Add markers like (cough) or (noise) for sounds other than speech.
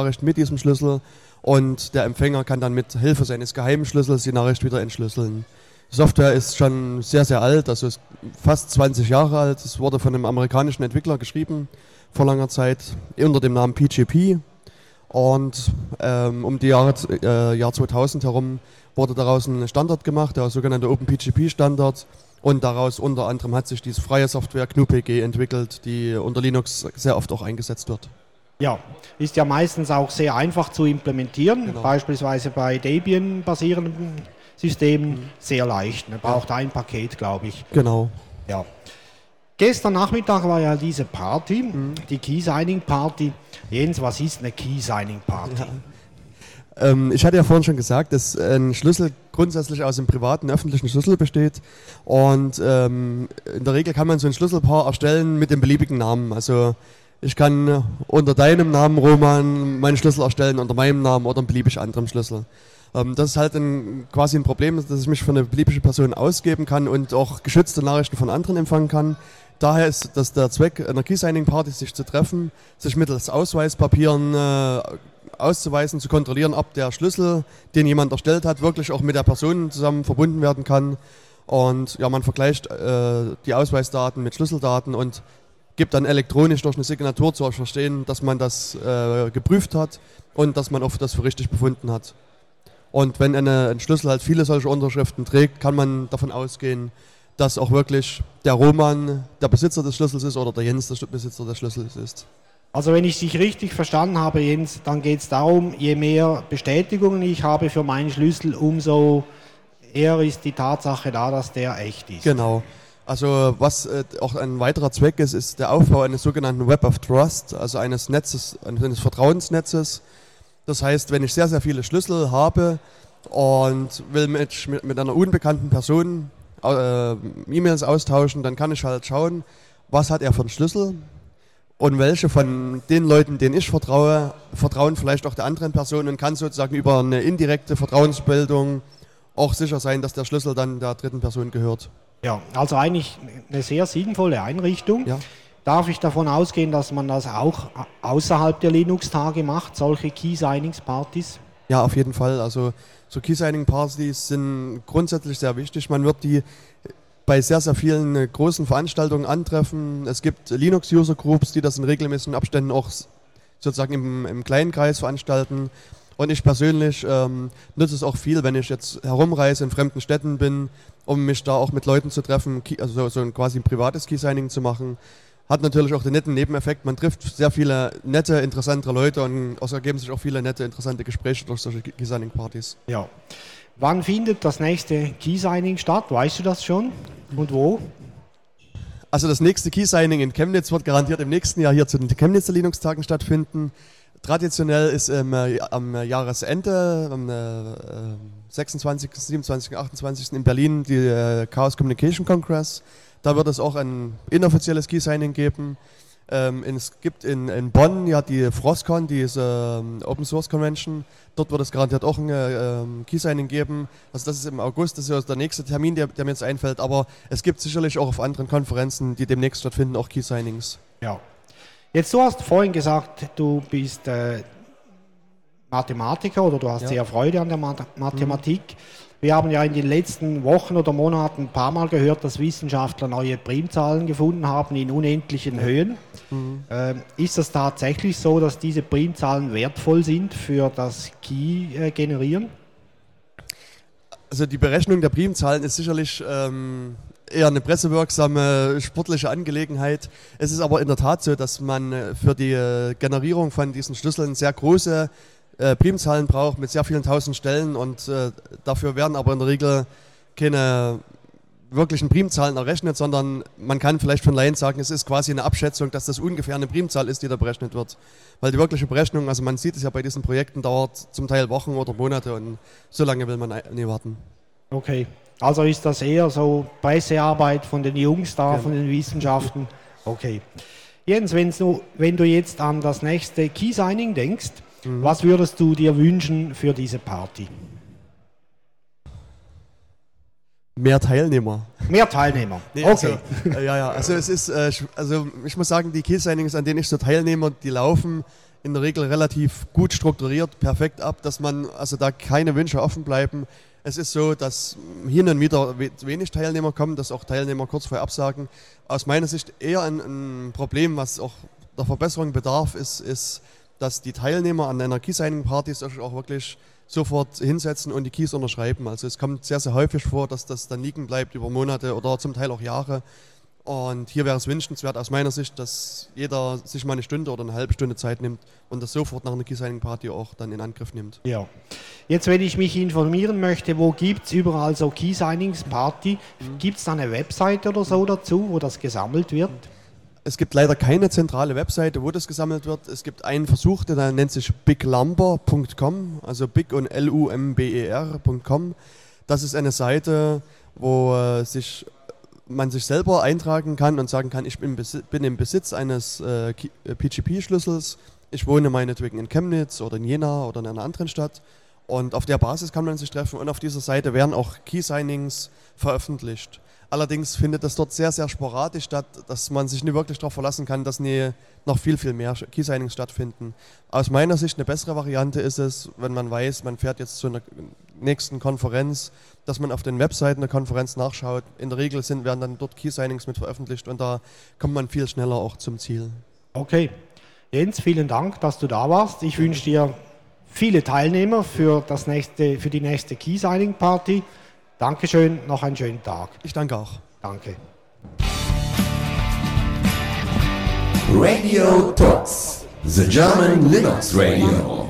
Nachricht mit diesem Schlüssel und der Empfänger kann dann mit Hilfe seines geheimen Schlüssels die Nachricht wieder entschlüsseln. Die Software ist schon sehr, sehr alt, also ist fast 20 Jahre alt. Es wurde von einem amerikanischen Entwickler geschrieben vor langer Zeit unter dem Namen PGP. Und ähm, um die Jahre, äh, Jahr 2000 herum wurde daraus ein Standard gemacht, der sogenannte OpenPGP-Standard. Und daraus unter anderem hat sich diese freie Software GNU-PG entwickelt, die unter Linux sehr oft auch eingesetzt wird. Ja, ist ja meistens auch sehr einfach zu implementieren, genau. beispielsweise bei Debian basierenden Systemen mhm. sehr leicht. Man braucht ja. ein Paket, glaube ich. Genau. Ja. Gestern Nachmittag war ja diese Party, mhm. die Key Signing Party. Jens, was ist eine Key Signing Party? Ja. Ähm, ich hatte ja vorhin schon gesagt, dass ein Schlüssel grundsätzlich aus einem privaten, öffentlichen Schlüssel besteht. Und ähm, in der Regel kann man so ein Schlüsselpaar erstellen mit dem beliebigen Namen. Also ich kann unter deinem Namen, Roman, meinen Schlüssel erstellen, unter meinem Namen oder einem beliebig anderen Schlüssel. Ähm, das ist halt ein, quasi ein Problem, dass ich mich für eine beliebige Person ausgeben kann und auch geschützte Nachrichten von anderen empfangen kann. Daher ist das der Zweck einer Key-Signing-Party, sich zu treffen, sich mittels Ausweispapieren äh, auszuweisen, zu kontrollieren, ob der Schlüssel, den jemand erstellt hat, wirklich auch mit der Person zusammen verbunden werden kann. Und ja, man vergleicht äh, die Ausweisdaten mit Schlüsseldaten und gibt dann elektronisch durch eine Signatur zu verstehen, dass man das äh, geprüft hat und dass man auch das für richtig befunden hat. Und wenn eine, ein Schlüssel halt viele solche Unterschriften trägt, kann man davon ausgehen, dass auch wirklich der Roman der Besitzer des Schlüssels ist oder der Jens der Besitzer des Schlüssels ist. Also wenn ich dich richtig verstanden habe, Jens, dann geht es darum, je mehr Bestätigungen ich habe für meinen Schlüssel, umso eher ist die Tatsache da, dass der echt ist. Genau. Also was äh, auch ein weiterer Zweck ist, ist der Aufbau eines sogenannten Web of Trust, also eines Netzes, eines Vertrauensnetzes. Das heißt, wenn ich sehr, sehr viele Schlüssel habe und will mit, mit, einer unbekannten Person äh, E-Mails austauschen, dann kann ich halt schauen, was hat er für einen Schlüssel und welche von den Leuten, denen ich vertraue, vertrauen vielleicht auch der anderen Person und kann sozusagen über eine indirekte Vertrauensbildung auch sicher sein, dass der Schlüssel dann der dritten Person gehört. Ja, also eigentlich eine sehr sinnvolle Einrichtung. Ja. Darf ich davon ausgehen, dass man das auch außerhalb der Linux-Tage macht, solche Key-Signings-Partys? Ja, auf jeden Fall. Also so Key-Signing-Partys sind grundsätzlich sehr wichtig. Man wird die bei sehr, sehr vielen äh, großen Veranstaltungen antreffen. Es gibt Linux-User-Groups, die das in regelmäßigen Abständen auch sozusagen im, im kleinen Kreis veranstalten. Und ich persönlich ähm, nutze es auch viel, wenn ich jetzt herumreise, in fremden Städten bin, um mich da auch mit Leuten zu treffen, also so, so ein quasi ein privates Key-Signing zu machen. Hat natürlich auch den netten Nebeneffekt, man trifft sehr viele nette, interessante Leute und es ergeben sich auch viele nette, interessante Gespräche durch solche Key-Signing-Partys. Ja. Wann findet das nächste Key-Signing statt? Weißt du das schon? Und wo? Also das nächste Key-Signing in Chemnitz wird garantiert im nächsten Jahr hier zu den Chemnitzer Linux-Tagen stattfinden. Traditionell ist ähm, am Jahresende, am äh, 26., 27., 28. in Berlin die äh, Chaos Communication Congress. Da wird es auch ein inoffizielles Key-Signing geben. Ähm, es gibt in, in, Bonn ja die Frostcon, die ist, ähm, Open Source Convention. Dort wird es garantiert auch ein ähm, Key-Signing geben. Also das ist im August, das ist der nächste Termin, der, der, mir jetzt einfällt. Aber es gibt sicherlich auch auf anderen Konferenzen, die demnächst stattfinden, auch Key-Signings. Ja. Jetzt, du hast vorhin gesagt, du bist äh, Mathematiker oder du hast ja. sehr Freude an der Mathematik. Mhm. Wir haben ja in den letzten Wochen oder Monaten ein paar Mal gehört, dass Wissenschaftler neue Primzahlen gefunden haben in unendlichen Höhen. Mhm. Äh, ist das tatsächlich so, dass diese Primzahlen wertvoll sind für das Key-Generieren? Also die Berechnung der Primzahlen ist sicherlich ähm, eher eine pressewirksame sportliche Angelegenheit. Es ist aber in der Tat so, dass man äh, für die äh, Generierung von diesen Schlüsseln sehr große äh, Primzahlen braucht mit sehr vielen tausend Stellen und dafür werden aber in der Regel keine wirklichen Primzahlen errechnet, sondern man kann vielleicht von Laien sagen, es ist quasi eine Abschätzung, dass das ungefähr eine Primzahl ist, die da berechnet wird. Weil die wirkliche Berechnung, also man sieht es ja bei diesen Projekten, dauert zum Teil Wochen oder Monate und so lange will man nie warten. Okay, also ist das eher so Pressearbeit von den Jungs da, genau. von den Wissenschaften. Okay. Jens, du, wenn du jetzt an das nächste Key Signing denkst, Mhm. Was würdest du dir wünschen für diese Party? Mehr Teilnehmer. Mehr Teilnehmer. (laughs) Nee, okay. Also, äh, ja, ja. Also es ist, äh, also ich muss sagen, die Key-Signings, an denen ich so teilnehme, die laufen in der Regel relativ gut strukturiert, perfekt ab, dass man also da keine Wünsche offen bleiben. Es ist so, dass hier und wieder wenig Teilnehmer kommen, dass auch Teilnehmer kurz vorher absagen. Aus meiner Sicht eher ein, ein Problem, was auch der Verbesserung bedarf, ist, ist, dass die Teilnehmer an einer Key-Signing-Party sich auch wirklich sofort hinsetzen und die Keys unterschreiben. Also es kommt sehr, sehr häufig vor, dass das dann liegen bleibt über Monate oder zum Teil auch Jahre. Und hier wäre es wünschenswert aus meiner Sicht, dass jeder sich mal eine Stunde oder eine halbe Stunde Zeit nimmt und das sofort nach einer Key-Signing-Party auch dann in Angriff nimmt. Ja. Jetzt, wenn ich mich informieren möchte, wo gibt es überall so Key-Signings-Party? Mhm. Gibt es da eine Webseite oder so dazu, wo das gesammelt wird? Es gibt leider keine zentrale Webseite, wo das gesammelt wird. Es gibt einen Versuch, der nennt sich biglumber.com, also big und L-U-M-B-E-R.com. Das ist eine Seite, wo äh, sich man sich selber eintragen kann und sagen kann, ich bin, bin im Besitz eines äh, PGP-Schlüssels, ich wohne meinetwegen in Chemnitz oder in Jena oder in einer anderen Stadt und auf der Basis kann man sich treffen und auf dieser Seite werden auch Key-Signings veröffentlicht. Allerdings findet das dort sehr, sehr sporadisch statt, dass man sich nicht wirklich darauf verlassen kann, dass nie noch viel, viel mehr Key-Signings stattfinden. Aus meiner Sicht eine bessere Variante ist es, wenn man weiß, man fährt jetzt zu einer nächsten Konferenz, dass man auf den Webseiten der Konferenz nachschaut. In der Regel sind, werden dann dort Key-Signings mit veröffentlicht und da kommt man viel schneller auch zum Ziel. Okay. Jens, vielen Dank, dass du da warst. Ich wünsche dir viele Teilnehmer für, das nächste, für die nächste Key-Signing-Party. Dankeschön, noch einen schönen Tag. Ich danke auch. Danke. Radio Talks, the German Linux Radio.